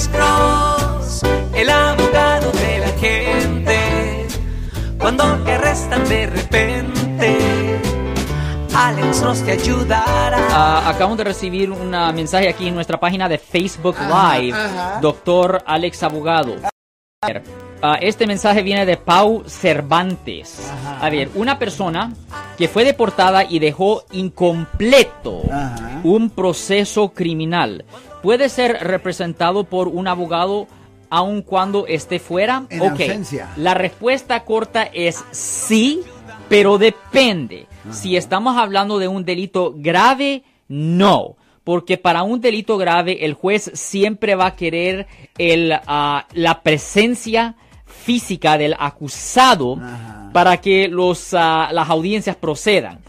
Alex Cross, el abogado de la gente. Cuando te arrestan de repente, Alex Cross te ayudará. Ah, acabamos de recibir un mensaje aquí en nuestra página de Facebook Live, doctor Alex Abogado. Ah, este mensaje viene de Pau Cervantes. A ver, una persona que fue deportada y dejó incompleto Ajá. un proceso criminal puede ser representado por un abogado aun cuando esté fuera. En Ok, ausencia. La respuesta corta es sí, pero depende. Si estamos hablando de un delito grave, no. Porque para un delito grave el juez siempre va a querer el, ah, la presencia física del acusado para que los, ah, las audiencias procedan.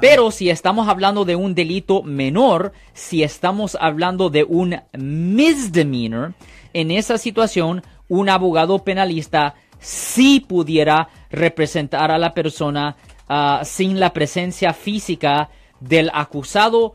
Pero si estamos hablando de un delito menor, si estamos hablando de un misdemeanor, en esa situación un abogado penalista sí pudiera representar a la persona ah, sin la presencia física del acusado